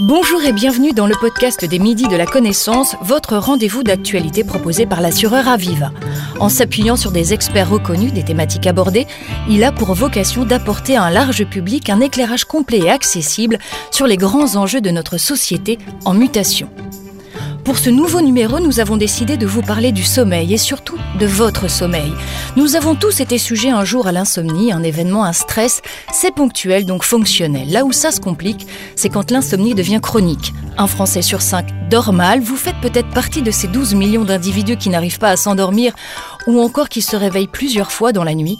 Bonjour et bienvenue dans le podcast des Midis de la Connaissance, votre rendez-vous d'actualité proposé par l'assureur Aviva. En s'appuyant sur des experts reconnus des thématiques abordées, il a pour vocation d'apporter à un large public un éclairage complet et accessible sur les grands enjeux de notre société en mutation. Pour ce nouveau numéro, nous avons décidé de vous parler du sommeil et surtout de votre sommeil. Nous avons tous été sujets un jour à l'insomnie, un événement, un stress. C'est ponctuel, donc fonctionnel. Là où ça se complique, c'est quand l'insomnie devient chronique. Un Français sur cinq dort mal. Vous faites peut-être partie de ces 12 millions d'individus qui n'arrivent pas à s'endormir ou encore qui se réveillent plusieurs fois dans la nuit.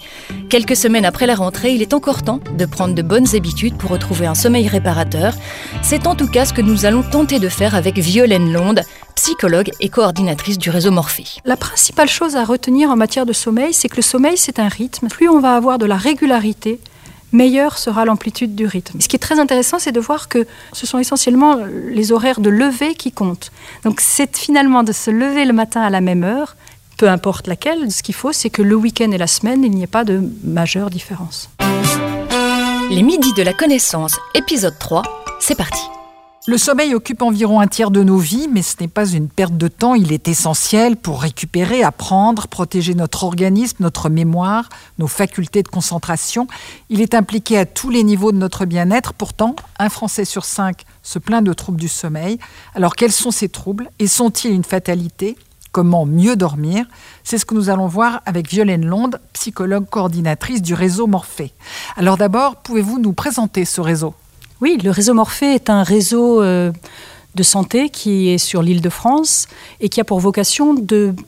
Quelques semaines après la rentrée, il est encore temps de prendre de bonnes habitudes pour retrouver un sommeil réparateur. C'est en tout cas ce que nous allons tenter de faire avec Violaine Londe, psychologue et coordinatrice du réseau Morphée. La principale chose à retenir en matière de sommeil, c'est que le sommeil, c'est un rythme. Plus on va avoir de la régularité, meilleure sera l'amplitude du rythme. Ce qui est très intéressant, c'est de voir que ce sont essentiellement les horaires de lever qui comptent. Donc c'est finalement de se lever le matin à la même heure, peu importe laquelle. Ce qu'il faut, c'est que le week-end et la semaine, il n'y ait pas de majeure différence. Les midis de la connaissance, épisode 3, c'est parti. Le sommeil occupe environ un tiers de nos vies, mais ce n'est pas une perte de temps, il est essentiel pour récupérer, apprendre, protéger notre organisme, notre mémoire, nos facultés de concentration. Il est impliqué à tous les niveaux de notre bien-être. Pourtant, un Français sur cinq se plaint de troubles du sommeil. Alors quels sont ces troubles et sont-ils une fatalité? Comment mieux dormir? C'est ce que nous allons voir avec Violaine Londe, psychologue coordinatrice du réseau Morphée. Alors d'abord, pouvez-vous nous présenter ce réseau? Oui, le réseau Morphée est un réseau euh, de santé qui est sur l'île de France et qui a pour vocation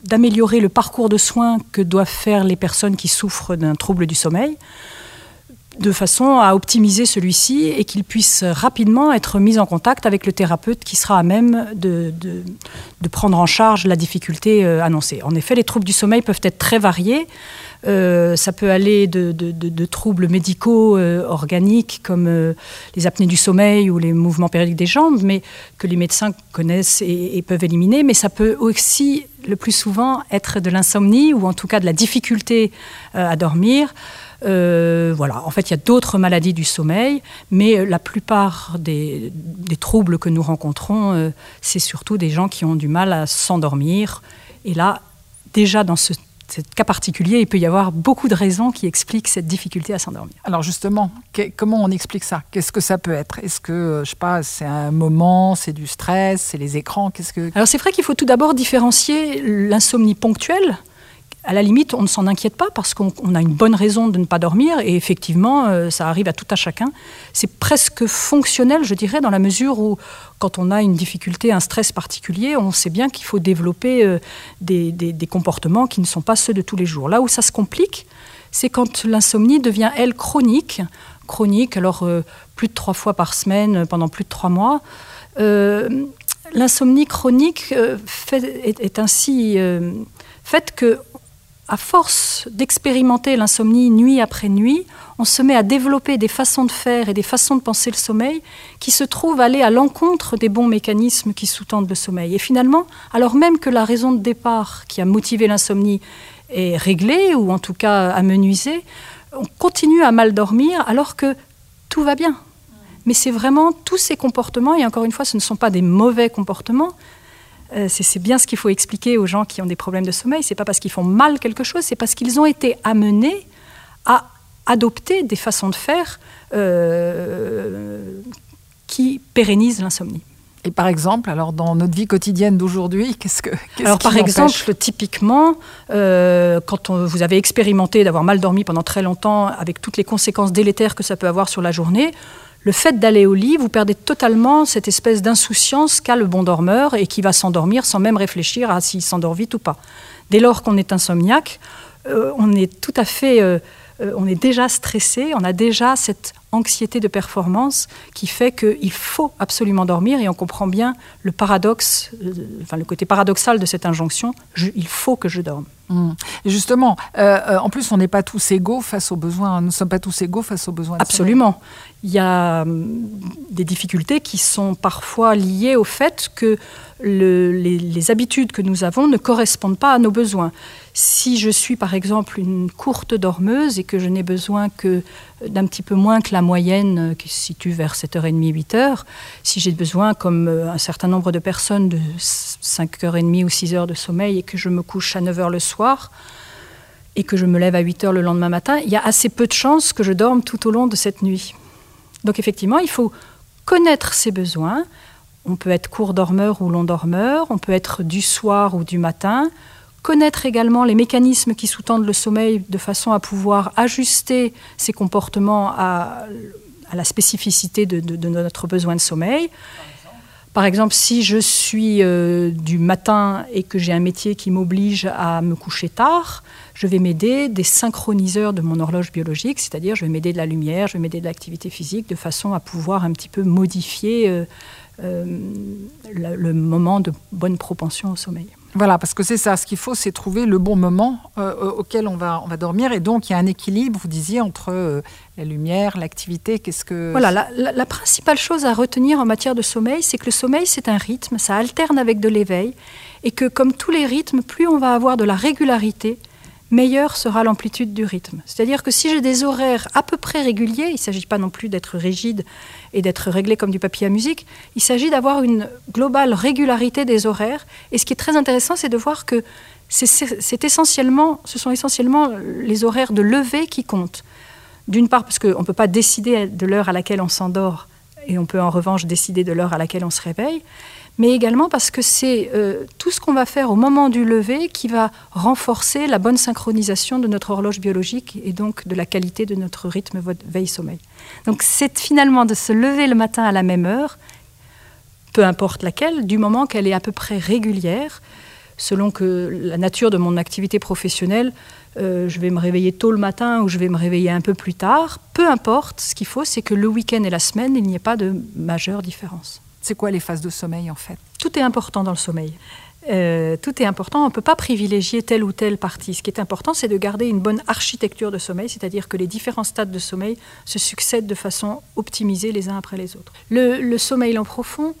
d'améliorer le parcours de soins que doivent faire les personnes qui souffrent d'un trouble du sommeil de façon à optimiser celui-ci et qu'il puisse rapidement être mis en contact avec le thérapeute qui sera à même de, de prendre en charge la difficulté euh, annoncée. En effet, les troubles du sommeil peuvent être très variés. Euh, ça peut aller de, troubles médicaux euh, organiques comme euh, les apnées du sommeil ou les mouvements périodiques des jambes, mais que les médecins connaissent et, peuvent éliminer. Mais ça peut aussi, le plus souvent, être de l'insomnie ou en tout cas de la difficulté à dormir. voilà, en fait, il y a d'autres maladies du sommeil, mais la plupart des, troubles que nous rencontrons, c'est surtout des gens qui ont du mal à s'endormir. Et là, déjà dans ce cas particulier, il peut y avoir beaucoup de raisons qui expliquent cette difficulté à s'endormir. Alors justement, comment on explique ça? Qu'est-ce que ça peut être? Est-ce que, euh, je sais pas, c'est un moment, c'est du stress, c'est les écrans? Qu'est-ce que Alors c'est vrai qu'il faut tout d'abord différencier l'insomnie ponctuelle à la limite, on ne s'en inquiète pas parce qu'on a une bonne raison de ne pas dormir et effectivement, euh, ça arrive à tout à chacun. C'est presque fonctionnel, je dirais, dans la mesure où quand on a une difficulté, un stress particulier, on sait bien qu'il faut développer euh, des, comportements qui ne sont pas ceux de tous les jours. Là où ça se complique, c'est quand l'insomnie devient, elle, chronique. Chronique, alors euh, plus de trois fois par semaine pendant plus de trois mois. L'insomnie chronique est, ainsi faite que à force d'expérimenter l'insomnie nuit après nuit, on se met à développer des façons de faire et des façons de penser le sommeil qui se trouvent aller à l'encontre des bons mécanismes qui sous-tendent le sommeil. Et finalement, alors même que la raison de départ qui a motivé l'insomnie est réglée ou en tout cas amenuisée, on continue à mal dormir alors que tout va bien. Mais c'est vraiment tous ces comportements, et encore une fois, ce ne sont pas des mauvais comportements, euh, c'est bien ce qu'il faut expliquer aux gens qui ont des problèmes de sommeil. C'est pas parce qu'ils font mal quelque chose, c'est parce qu'ils ont été amenés à adopter des façons de faire euh, qui pérennisent l'insomnie. Et par exemple, alors dans notre vie quotidienne d'aujourd'hui, qu'est-ce que qu Alors par exemple, typiquement, euh, quand vous avez expérimenté d'avoir mal dormi pendant très longtemps, avec toutes les conséquences délétères que ça peut avoir sur la journée, le fait d'aller au lit, vous perdez totalement cette espèce d'insouciance qu'a le bon dormeur et qui va s'endormir sans même réfléchir à s'il s'endort vite ou pas. Dès lors qu'on est insomniaque, euh, on est tout à fait, euh, euh, on est déjà stressé, on a déjà cette anxiété de performance qui fait qu'il faut absolument dormir et on comprend bien le paradoxe, enfin le côté paradoxal de cette injonction, il faut que je dorme. Mmh. Justement, en plus, on n'est pas tous égaux face aux besoins. Nous ne sommes pas tous égaux face aux besoins. Absolument. Il y a, des difficultés qui sont parfois liées au fait que les, habitudes que nous avons ne correspondent pas à nos besoins. Si je suis par exemple une courte dormeuse et que je n'ai besoin que d'un petit peu moins que la moyenne qui se situe vers 7h30, 8h, si j'ai besoin, comme un certain nombre de personnes, de 5h30 ou 6h de sommeil et que je me couche à 9h le soir, et que je me lève à 8 heures le lendemain matin, il y a assez peu de chances que je dorme tout au long de cette nuit. Donc effectivement, il faut connaître ses besoins. On peut être court dormeur ou long dormeur, on peut être du soir ou du matin. Connaître également les mécanismes qui sous-tendent le sommeil de façon à pouvoir ajuster ses comportements à, la spécificité de, notre besoin de sommeil. Par exemple, si je suis euh, du matin et que j'ai un métier qui m'oblige à me coucher tard, je vais m'aider des synchroniseurs de mon horloge biologique, c'est-à-dire je vais m'aider de la lumière, je vais m'aider de l'activité physique, de façon à pouvoir un petit peu modifier euh, euh, le, moment de bonne propension au sommeil. Voilà, parce que c'est ça, ce qu'il faut, c'est trouver le bon moment euh, auquel on va, on va dormir. Et donc, il y a un équilibre, vous disiez, entre la lumière, l'activité. Qu'est-ce que. Voilà, la, la, principale chose à retenir en matière de sommeil, c'est que le sommeil, c'est un rythme, ça alterne avec de l'éveil. Et que, comme tous les rythmes, plus on va avoir de la régularité, meilleure sera l'amplitude du rythme. C'est-à-dire que si j'ai des horaires à peu près réguliers, il ne s'agit pas non plus d'être rigide et d'être réglé comme du papier à musique, il s'agit d'avoir une globale régularité des horaires. Et ce qui est très intéressant, c'est de voir que c'est essentiellement, ce sont essentiellement les horaires de lever qui comptent. D'une part, parce qu'on ne peut pas décider de l'heure à laquelle on s'endort, et on peut en revanche décider de l'heure à laquelle on se réveille mais également parce que c'est euh, tout ce qu'on va faire au moment du lever qui va renforcer la bonne synchronisation de notre horloge biologique et donc de la qualité de notre rythme veille-sommeil. Donc c'est finalement de se lever le matin à la même heure, peu importe laquelle, du moment qu'elle est à peu près régulière, selon que la nature de mon activité professionnelle, euh, je vais me réveiller tôt le matin ou je vais me réveiller un peu plus tard, peu importe, ce qu'il faut, c'est que le week-end et la semaine, il n'y ait pas de majeure différence. C'est quoi les phases de sommeil en fait? Tout est important dans le sommeil. Euh, tout est important, on ne peut pas privilégier telle ou telle partie. Ce qui est important, c'est de garder une bonne architecture de sommeil, c'est-à-dire que les différents stades de sommeil se succèdent de façon optimisée les uns après les autres. Le, sommeil en profond,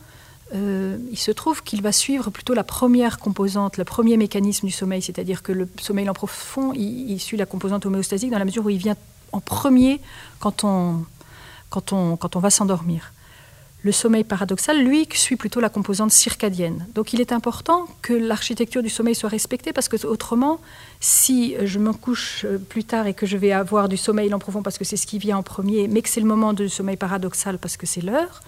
euh, il se trouve qu'il va suivre plutôt la première composante, le premier mécanisme du sommeil, c'est-à-dire que le sommeil en profond, il, suit la composante homéostasique dans la mesure où il vient en premier quand on, va s'endormir. Le sommeil paradoxal, lui, suit plutôt la composante circadienne. Donc il est important que l'architecture du sommeil soit respectée parce que autrement, si je me couche euh, plus tard et que je vais avoir du sommeil en profond parce que c'est ce qui vient en premier, mais que c'est le moment du sommeil paradoxal parce que c'est l'heure,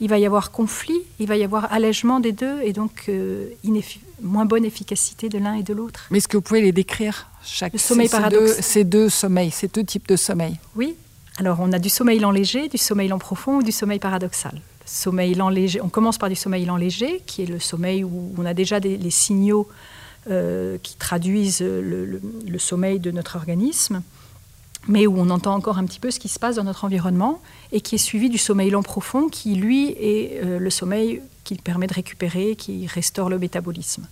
il va y avoir conflit, il va y avoir allègement des deux et donc euh, moins bonne efficacité de l'un et de l'autre. Mais est-ce que vous pouvez les décrire chaque le sommeil paradoxal ces deux sommeils, ces deux types de sommeil Oui. Alors on a du sommeil lent léger, du sommeil lent profond ou du sommeil paradoxal sommeil lent léger. On commence par du sommeil lent léger, qui est le sommeil où on a déjà des, les signaux euh, qui traduisent le, sommeil de notre organisme, mais où on entend encore un petit peu ce qui se passe dans notre environnement, et qui est suivi du sommeil lent profond, qui lui est euh, le sommeil qui permet de récupérer, qui restaure le métabolisme.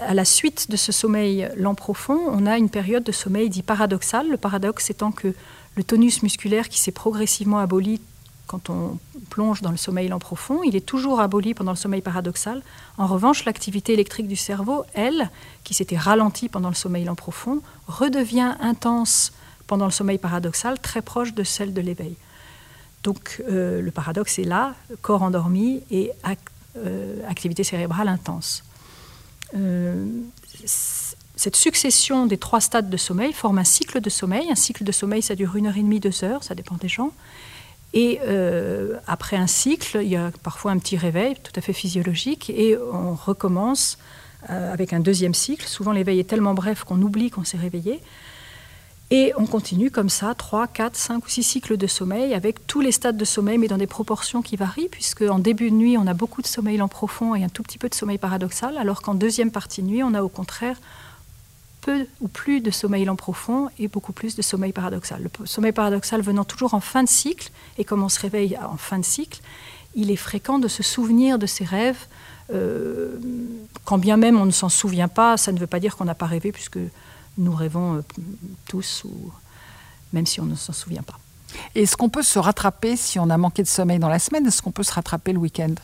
À la suite de ce sommeil lent profond, on a une période de sommeil dit paradoxal. Le paradoxe étant que le tonus musculaire qui s'est progressivement aboli quand on plonge dans le sommeil lent profond, il est toujours aboli pendant le sommeil paradoxal. En revanche, l'activité électrique du cerveau, elle, qui s'était ralentie pendant le sommeil lent profond, redevient intense pendant le sommeil paradoxal, très proche de celle de l'éveil. Donc euh, le paradoxe est là, corps endormi et euh, activité cérébrale intense. Euh, cette succession des trois stades de sommeil forme un cycle de sommeil. Un cycle de sommeil, ça dure une heure et demie, deux heures, ça dépend des gens. Et après un cycle, il y a parfois un petit réveil tout à fait physiologique et on recommence avec un deuxième cycle. Souvent l'éveil est tellement bref qu'on oublie qu'on s'est réveillé. Et on continue comme ça, 3, 4, 5 ou 6 cycles de sommeil avec tous les stades de sommeil, mais dans des proportions qui varient, puisque en début de nuit, on a beaucoup de sommeil lent profond et un tout petit peu de sommeil paradoxal, alors qu'en deuxième partie de nuit, on a au contraire peu ou plus de sommeil lent profond et beaucoup plus de sommeil paradoxal. Le sommeil paradoxal venant toujours en fin de cycle, et comme on se réveille en fin de cycle, il est fréquent de se souvenir de ses rêves. Euh, quand bien même on ne s'en souvient pas, ça ne veut pas dire qu'on n'a pas rêvé, puisque nous rêvons euh, tous, ou, même si on ne s'en souvient pas. Est-ce qu'on peut se rattraper si on a manqué de sommeil dans la semaine Est-ce qu'on peut se rattraper le week-end?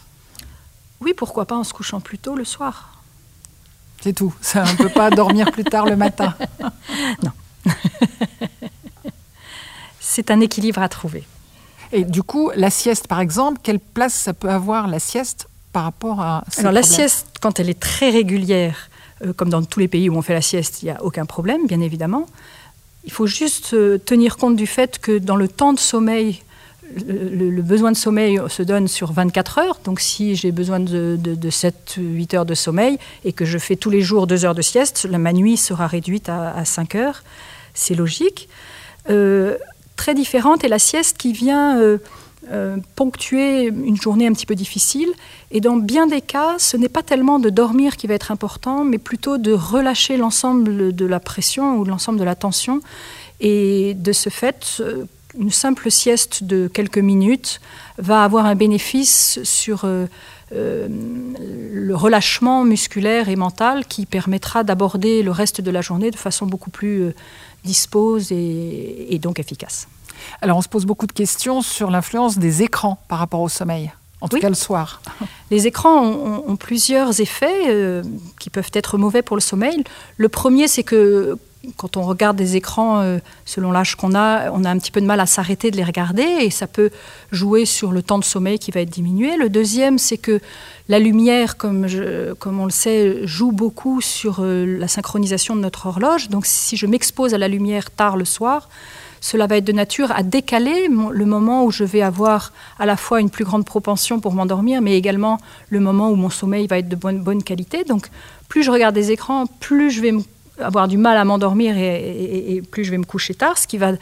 Oui, pourquoi pas en se couchant plus tôt le soir. C'est tout. Ça, on ne peut pas dormir plus tard le matin. non. C'est un équilibre à trouver. Et du coup, la sieste, par exemple, quelle place ça peut avoir la sieste par rapport à Alors la sieste, quand elle est très régulière, euh, comme dans tous les pays où on fait la sieste, il n'y a aucun problème, bien évidemment. Il faut juste euh, tenir compte du fait que dans le temps de sommeil, le, besoin de sommeil se donne sur 24 heures. Donc si j'ai besoin de, 7-8 heures de sommeil et que je fais tous les jours 2 heures de sieste, ma nuit sera réduite à, 5 heures. C'est logique. Euh, très différente est la sieste qui vient ponctuer une journée un petit peu difficile. Et dans bien des cas, ce n'est pas tellement de dormir qui va être important, mais plutôt de relâcher l'ensemble de la pression ou l'ensemble de la tension. Et de ce fait, euh, une simple sieste de quelques minutes va avoir un bénéfice sur euh, le relâchement musculaire et mental qui permettra d'aborder le reste de la journée de façon beaucoup plus dispose et donc efficace. Alors on se pose beaucoup de questions sur l'influence des écrans par rapport au sommeil. En tout cas le soir. Les écrans ont, plusieurs effets euh, qui peuvent être mauvais pour le sommeil. Le premier, c'est que quand on regarde des écrans, euh, selon l'âge qu'on a, on a un petit peu de mal à s'arrêter de les regarder et ça peut jouer sur le temps de sommeil qui va être diminué. Le deuxième, c'est que la lumière, comme, comme, on le sait, joue beaucoup sur euh, la synchronisation de notre horloge. Donc si je m'expose à la lumière tard le soir, cela va être de nature à décaler le moment où je vais avoir à la fois une plus grande propension pour m'endormir, mais également le moment où mon sommeil va être de bonne, qualité. Donc, plus je regarde des écrans, plus je vais avoir du mal à m'endormir et, plus je vais me coucher tard, ce qui va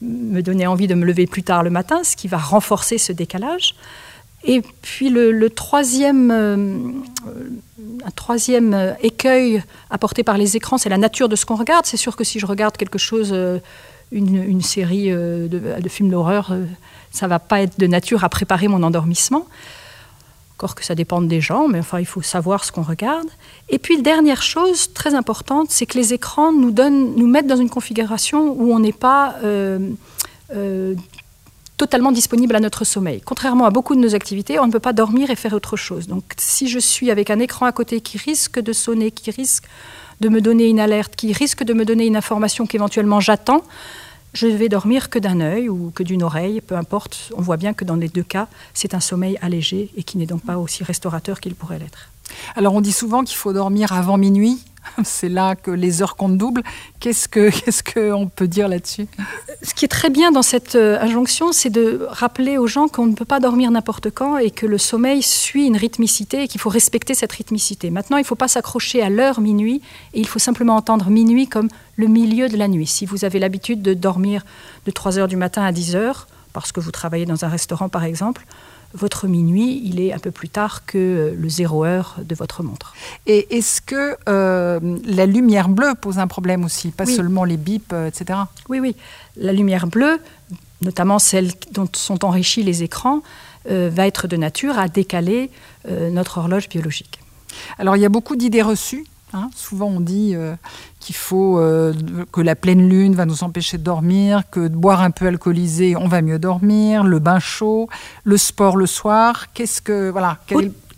me donner envie de me lever plus tard le matin, ce qui va renforcer ce décalage. Et puis le, troisième, euh, un troisième euh, écueil apporté par les écrans, c'est la nature de ce qu'on regarde. C'est sûr que si je regarde quelque chose une, série euh, de, films d'horreur, euh, ça va pas être de nature à préparer mon endormissement. Encore que ça dépende des gens, mais enfin, il faut savoir ce qu'on regarde. Et puis, dernière chose très importante, c'est que les écrans nous, donnent, nous mettent dans une configuration où on n'est pas euh, totalement disponible à notre sommeil. Contrairement à beaucoup de nos activités, on ne peut pas dormir et faire autre chose. Donc, si je suis avec un écran à côté qui risque de sonner, qui risque de me donner une alerte, qui risque de me donner une information qu'éventuellement j'attends, je vais dormir que d'un œil ou que d'une oreille, peu importe. On voit bien que dans les deux cas, c'est un sommeil allégé et qui n'est donc pas aussi restaurateur qu'il pourrait l'être. Alors on dit souvent qu'il faut dormir avant minuit. C'est là que les heures comptent double. Qu'est-ce que qu'est-ce qu'on peut dire là-dessus? Ce qui est très bien dans cette euh, injonction, c'est de rappeler aux gens qu'on ne peut pas dormir n'importe quand et que le sommeil suit une rythmicité et qu'il faut respecter cette rythmicité. Maintenant, il ne faut pas s'accrocher à l'heure minuit et il faut simplement entendre minuit comme le milieu de la nuit. Si vous avez l'habitude de dormir de 3 heures du matin à 10 heures, parce que vous travaillez dans un restaurant par exemple, votre minuit, il est un peu plus tard que euh, le zéro heure de votre montre. Et est-ce que euh, la lumière bleue pose un problème aussi, pas seulement les bips, euh, etc. Oui, oui. La lumière bleue, notamment celle dont sont enrichis les écrans, va être de nature à décaler notre horloge biologique. Alors il y a beaucoup d'idées reçues Hein, souvent, on dit euh, qu'il faut euh, que la pleine lune va nous empêcher de dormir, que de boire un peu alcoolisé, on va mieux dormir, le bain chaud, le sport le soir. Qu'est-ce que voilà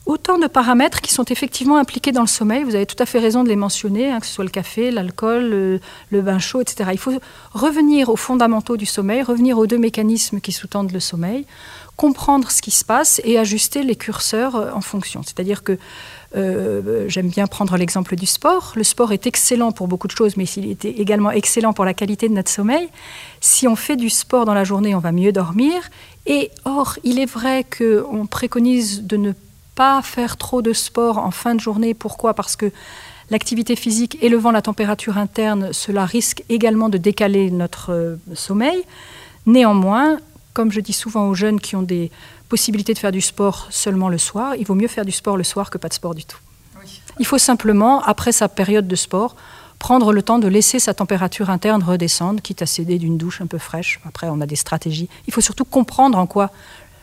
Autant de paramètres qui sont effectivement impliqués dans le sommeil. Vous avez tout à fait raison de les mentionner, hein, que ce soit le café, l'alcool, le, le, bain chaud, etc. Il faut revenir aux fondamentaux du sommeil, revenir aux deux mécanismes qui sous-tendent le sommeil, comprendre ce qui se passe et ajuster les curseurs euh, en fonction. C'est-à-dire que euh, j'aime bien prendre l'exemple du sport. Le sport est excellent pour beaucoup de choses, mais il est également excellent pour la qualité de notre sommeil. Si on fait du sport dans la journée, on va mieux dormir. Et or, il est vrai qu'on préconise de ne pas faire trop de sport en fin de journée. Pourquoi? Parce que l'activité physique élevant la température interne, cela risque également de décaler notre euh, sommeil. Néanmoins, comme je dis souvent aux jeunes qui ont des possibilité de faire du sport seulement le soir, il vaut mieux faire du sport le soir que pas de sport du tout. Il faut simplement, après sa période de sport, prendre le temps de laisser sa température interne redescendre, quitte à céder d'une douche un peu fraîche. Après, on a des stratégies. Il faut surtout comprendre en quoi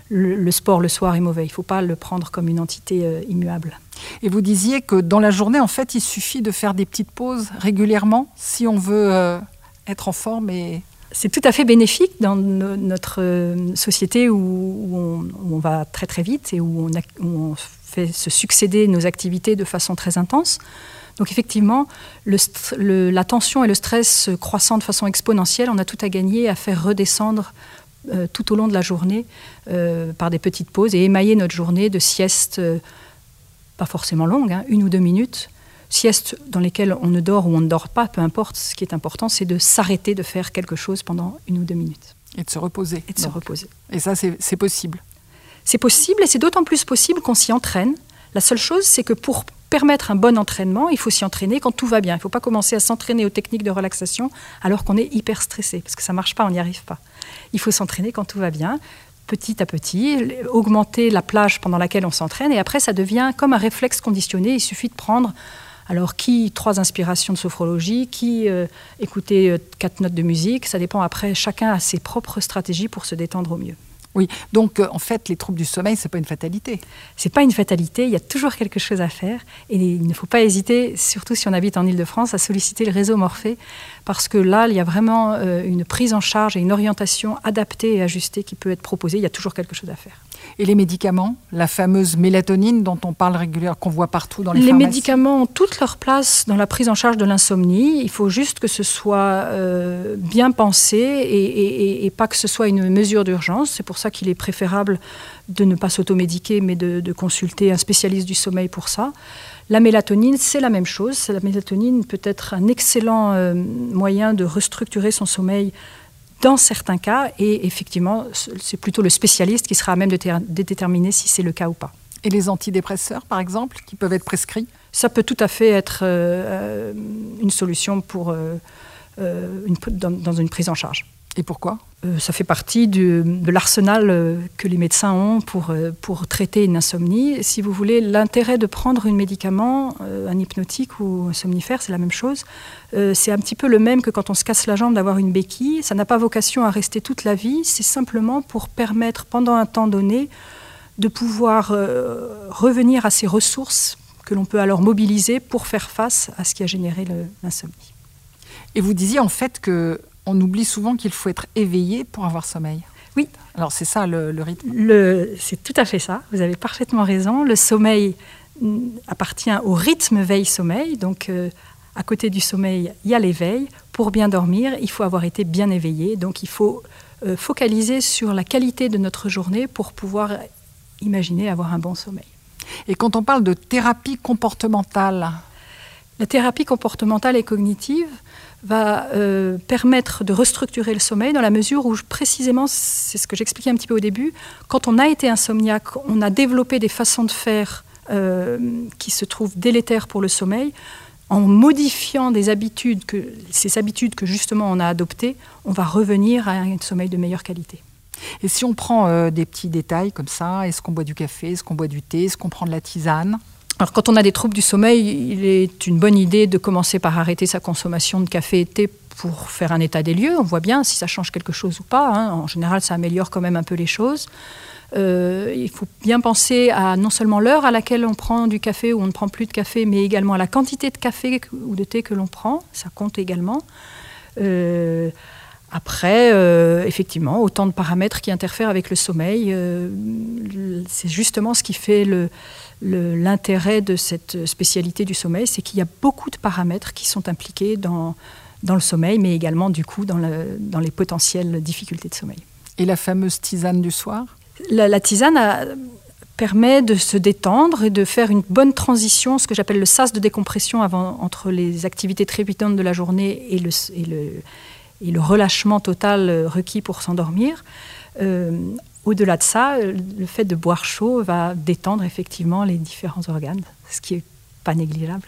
le, sport le soir est mauvais. Il ne faut pas le prendre comme une entité euh, immuable. Et vous disiez que dans la journée, en fait, il suffit de faire des petites pauses régulièrement si on veut euh, être en forme et c'est tout à fait bénéfique dans notre euh, société où, on, va très très vite et où on, fait se succéder nos activités de façon très intense. Donc effectivement, la tension et le stress croissant de façon exponentielle, on a tout à gagner à faire redescendre euh, tout au long de la journée euh, par des petites pauses et émailler notre journée de siestes, pas forcément longues, hein, une ou deux minutes, siestes dans lesquelles on ne dort ou on ne dort pas, peu importe, ce qui est important, c'est de s'arrêter de faire quelque chose pendant une ou deux minutes. Et de se reposer. Et de se reposer. Et ça, c'est possible. C'est possible et c'est d'autant plus possible qu'on s'y entraîne. La seule chose, c'est que pour permettre un bon entraînement, il faut s'y entraîner quand tout va bien. Il ne faut pas commencer à s'entraîner aux techniques de relaxation alors qu'on est hyper stressé, parce que ça ne marche pas, on n'y arrive pas. Il faut s'entraîner quand tout va bien, petit à petit, augmenter la plage pendant laquelle on s'entraîne, et après, ça devient comme un réflexe conditionné. Il suffit de prendre alors, qui trois inspirations de sophrologie, qui euh, écouter euh, quatre notes de musique, ça dépend après, chacun a ses propres stratégies pour se détendre au mieux. Oui, donc euh, en fait, les troubles du sommeil, c'est pas une fatalité. C'est pas une fatalité, il y a toujours quelque chose à faire et il ne faut pas hésiter, surtout si on habite en Ile-de-France, à solliciter le réseau Morphée parce que là, il y a vraiment une prise en charge et une orientation adaptée et ajustée qui peut être proposée. Il y a toujours quelque chose à faire. Et les médicaments, la fameuse mélatonine dont on parle régulièrement, qu'on voit partout dans les, les médicaments ont toute leur place dans la prise en charge de l'insomnie. Il faut juste que ce soit euh, bien pensé et, pas que ce soit une mesure d'urgence. C'est pour ça qu'il est préférable de ne pas s'automédiquer, mais de, consulter un spécialiste du sommeil pour ça. La mélatonine, c'est la même chose. La mélatonine peut être un excellent euh, moyen de restructurer son sommeil dans certains cas, et effectivement, c'est plutôt le spécialiste qui sera à même de, déterminer si c'est le cas ou pas. Et les antidépresseurs, par exemple, qui peuvent être prescrits? Ça peut tout à fait être euh, euh, une solution pour, euh, dans, une prise en charge. Et pourquoi? Euh, Ça fait partie de l'arsenal euh, que les médecins ont pour, euh, pour traiter une insomnie. Si vous voulez, l'intérêt de prendre un médicament, un hypnotique ou un somnifère, c'est la même chose. c'est un petit peu le même que quand on se casse la jambe d'avoir une béquille. Ça n'a pas vocation à rester toute la vie. C'est simplement pour permettre, pendant un temps donné, de pouvoir revenir à ces ressources que l'on peut alors mobiliser pour faire face à ce qui a généré l'insomnie. Et vous disiez en fait que on oublie souvent qu'il faut être éveillé pour avoir sommeil. Oui. Alors c'est ça le, rythme C'est tout à fait ça, vous avez parfaitement raison. Le sommeil mm, appartient au rythme veille-sommeil, donc euh, à côté du sommeil, il y a l'éveil. Pour bien dormir, il faut avoir été bien éveillé, donc il faut euh, focaliser sur la qualité de notre journée pour pouvoir imaginer avoir un bon sommeil. Et quand on parle de thérapie comportementale? La thérapie comportementale et cognitive, va euh, permettre de restructurer le sommeil dans la mesure où précisément, c'est ce que j'expliquais un petit peu au début, quand on a été insomniaque, on a développé des façons de faire euh, qui se trouvent délétères pour le sommeil. En modifiant des habitudes, que, ces habitudes que justement on a adoptées, on va revenir à un sommeil de meilleure qualité. Et si on prend euh, des petits détails comme ça, est-ce qu'on boit du café, est-ce qu'on boit du thé, est-ce qu'on prend de la tisane? Alors, quand on a des troubles du sommeil, il est une bonne idée de commencer par arrêter sa consommation de café et thé pour faire un état des lieux. On voit bien si ça change quelque chose ou pas. Hein. En général, ça améliore quand même un peu les choses. Euh, il faut bien penser à non seulement l'heure à laquelle on prend du café ou on ne prend plus de café, mais également à la quantité de café ou de thé que l'on prend. Ça compte également. Euh, après, euh, effectivement, autant de paramètres qui interfèrent avec le sommeil. c'est justement ce qui fait le, l'intérêt de cette spécialité du sommeil, c'est qu'il y a beaucoup de paramètres qui sont impliqués dans, dans le sommeil, mais également du coup dans, le, dans les potentielles difficultés de sommeil. Et la fameuse tisane du soir? La, tisane permet de se détendre et de faire une bonne transition, ce que j'appelle le sas de décompression avant, entre les activités trépidantes de la journée et le, et le, et le relâchement total requis pour s'endormir. Euh, au-delà de ça, le fait de boire chaud va détendre effectivement les différents organes, ce qui n'est pas négligeable.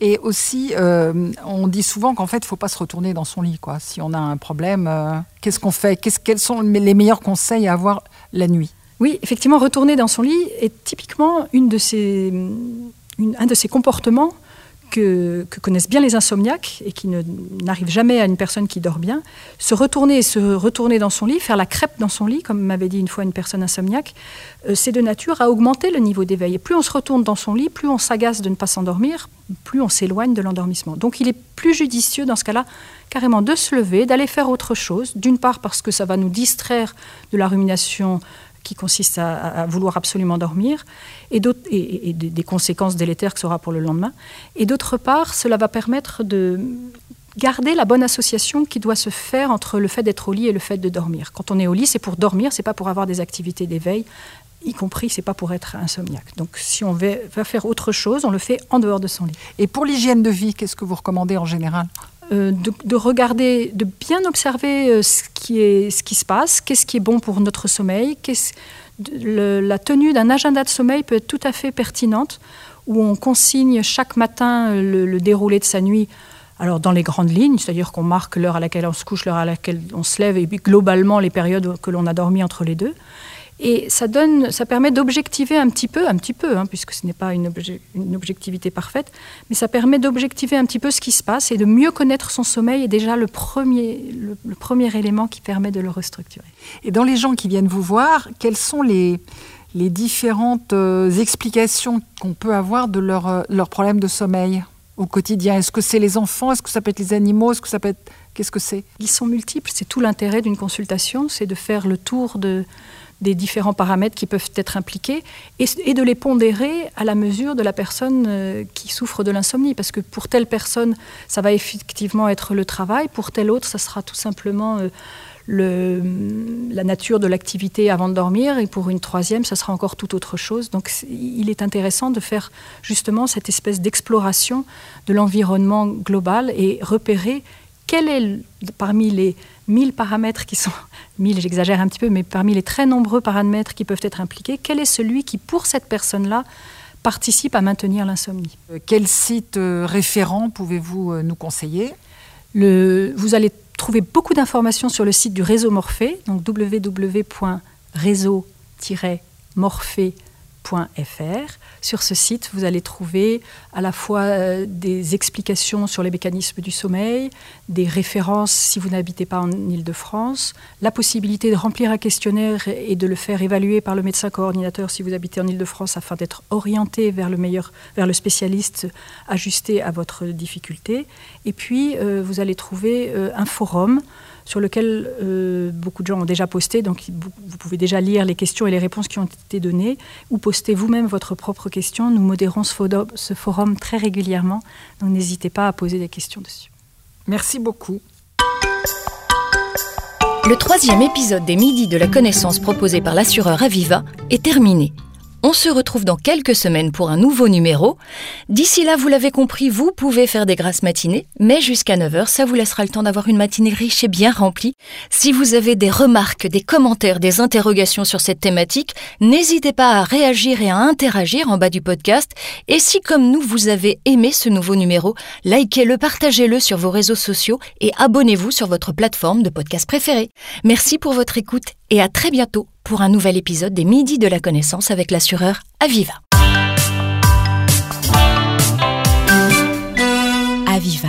Et aussi, euh, on dit souvent qu'en fait, il ne faut pas se retourner dans son lit. Quoi. Si on a un problème, euh, qu'est-ce qu'on fait? Quels sont les meilleurs conseils à avoir la nuit? Oui, effectivement, retourner dans son lit est typiquement une de ces, un de ces comportements que, connaissent bien les insomniaques et qui n'arrivent jamais à une personne qui dort bien, se retourner et se retourner dans son lit, faire la crêpe dans son lit, comme m'avait dit une fois une personne insomniaque, euh, c'est de nature à augmenter le niveau d'éveil. Et plus on se retourne dans son lit, plus on s'agace de ne pas s'endormir, plus on s'éloigne de l'endormissement. Donc il est plus judicieux dans ce cas-là carrément de se lever, d'aller faire autre chose, d'une part parce que ça va nous distraire de la rumination qui consiste à, vouloir absolument dormir, et, et, des conséquences délétères que ce aura pour le lendemain. Et d'autre part, cela va permettre de garder la bonne association qui doit se faire entre le fait d'être au lit et le fait de dormir. Quand on est au lit, c'est pour dormir, c'est pas pour avoir des activités d'éveil, y compris c'est pas pour être insomniaque. Donc si on va faire autre chose, on le fait en dehors de son lit. Et pour l'hygiène de vie, qu'est-ce que vous recommandez en général? Euh, de, regarder, de bien observer euh, ce, qui est, ce qui se passe, qu'est-ce qui est bon pour notre sommeil. la tenue d'un agenda de sommeil peut être tout à fait pertinente, où on consigne chaque matin le, déroulé de sa nuit. Alors dans les grandes lignes, c'est-à-dire qu'on marque l'heure à laquelle on se couche, l'heure à laquelle on se lève, et puis globalement les périodes que l'on a dormi entre les deux. Et ça, donne, ça permet d'objectiver un petit peu, un petit peu, hein, puisque ce n'est pas une, objectivité parfaite, mais ça permet d'objectiver un petit peu ce qui se passe et de mieux connaître son sommeil est déjà le premier, le, premier élément qui permet de le restructurer. Et dans les gens qui viennent vous voir, quelles sont les, les différentes euh, explications qu'on peut avoir de leur, euh, leur problème de sommeil au quotidien? Est-ce que c'est les enfants? Est-ce que ça peut être les animaux? Est-ce que ça peut être... Qu'est-ce que c'est? Ils sont multiples. C'est tout l'intérêt d'une consultation, c'est de faire le tour de des différents paramètres qui peuvent être impliqués et, de les pondérer à la mesure de la personne euh, qui souffre de l'insomnie. Parce que pour telle personne, ça va effectivement être le travail, pour telle autre, ça sera tout simplement euh, la nature de l'activité avant de dormir, et pour une troisième, ça sera encore tout autre chose. Donc il est intéressant de faire justement cette espèce d'exploration de l'environnement global et repérer quel est parmi les 1000 paramètres qui sont, 1000 j'exagère un petit peu, mais parmi les très nombreux paramètres qui peuvent être impliqués, quel est celui qui, pour cette personne-là, participe à maintenir l'insomnie? Euh, Quel site euh, référent pouvez-vous euh, nous conseiller? Le, Vous allez trouver beaucoup d'informations sur le site du réseau Morphée, donc www.réseau-morphée sur ce site, vous allez trouver à la fois euh, des explications sur les mécanismes du sommeil, des références si vous n'habitez pas en Ile-de-France, la possibilité de remplir un questionnaire et de le faire évaluer par le médecin coordinateur si vous habitez en Ile-de-France afin d'être orienté vers le meilleur, vers le spécialiste ajusté à votre difficulté. Et puis, euh, vous allez trouver euh, un forum sur lequel euh, beaucoup de gens ont déjà posté. Donc, vous pouvez déjà lire les questions et les réponses qui ont été données, ou poster vous-même votre propre question. Nous modérons ce forum, très régulièrement, donc n'hésitez pas à poser des questions dessus. Merci beaucoup. Le troisième épisode des Midis de la connaissance proposé par l'assureur Aviva est terminé. On se retrouve dans quelques semaines pour un nouveau numéro. D'ici là, vous l'avez compris, vous pouvez faire des grasses matinées, mais jusqu'à 9h, ça vous laissera le temps d'avoir une matinée riche et bien remplie. Si vous avez des remarques, des commentaires, des interrogations sur cette thématique, n'hésitez pas à réagir et à interagir en bas du podcast. Et si, comme nous, vous avez aimé ce nouveau numéro, likez-le, partagez-le sur vos réseaux sociaux et abonnez-vous sur votre plateforme de podcast préférée. Merci pour votre écoute et à très bientôt pour un nouvel épisode des Midis de la Connaissance avec l'assureur Aviva. Aviva